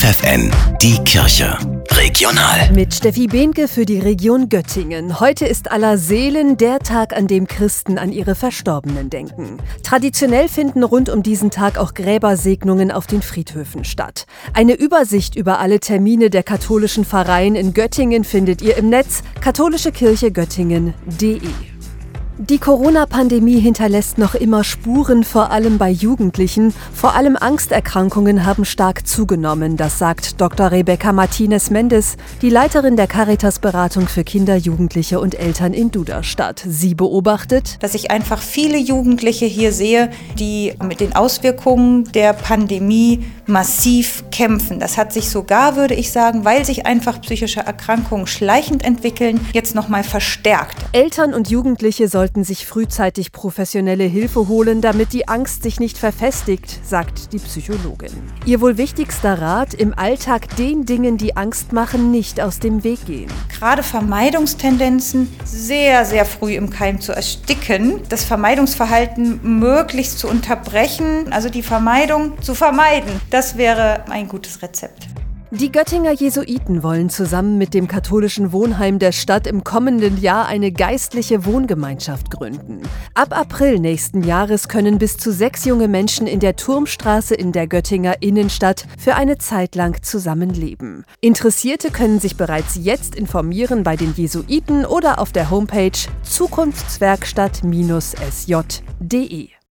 FFN, die Kirche. Regional. Mit Steffi Behnke für die Region Göttingen. Heute ist aller Seelen der Tag, an dem Christen an ihre Verstorbenen denken. Traditionell finden rund um diesen Tag auch Gräbersegnungen auf den Friedhöfen statt. Eine Übersicht über alle Termine der katholischen Pfarreien in Göttingen findet ihr im Netz katholischekirchegöttingen.de. Die Corona-Pandemie hinterlässt noch immer Spuren, vor allem bei Jugendlichen. Vor allem Angsterkrankungen haben stark zugenommen, das sagt Dr. Rebecca Martinez Mendes, die Leiterin der Caritas-Beratung für Kinder, Jugendliche und Eltern in Duderstadt. Sie beobachtet, dass ich einfach viele Jugendliche hier sehe, die mit den Auswirkungen der Pandemie massiv kämpfen. Das hat sich sogar, würde ich sagen, weil sich einfach psychische Erkrankungen schleichend entwickeln, jetzt nochmal verstärkt. Eltern und Jugendliche sollten sich frühzeitig professionelle Hilfe holen, damit die Angst sich nicht verfestigt, sagt die Psychologin. Ihr wohl wichtigster Rat, im Alltag den Dingen, die Angst machen, nicht aus dem Weg gehen. Gerade Vermeidungstendenzen sehr, sehr früh im Keim zu ersticken, das Vermeidungsverhalten möglichst zu unterbrechen, also die Vermeidung zu vermeiden. Das wäre ein gutes Rezept. Die Göttinger Jesuiten wollen zusammen mit dem katholischen Wohnheim der Stadt im kommenden Jahr eine geistliche Wohngemeinschaft gründen. Ab April nächsten Jahres können bis zu sechs junge Menschen in der Turmstraße in der Göttinger Innenstadt für eine Zeit lang zusammenleben. Interessierte können sich bereits jetzt informieren bei den Jesuiten oder auf der Homepage zukunftswerkstatt-sj.de.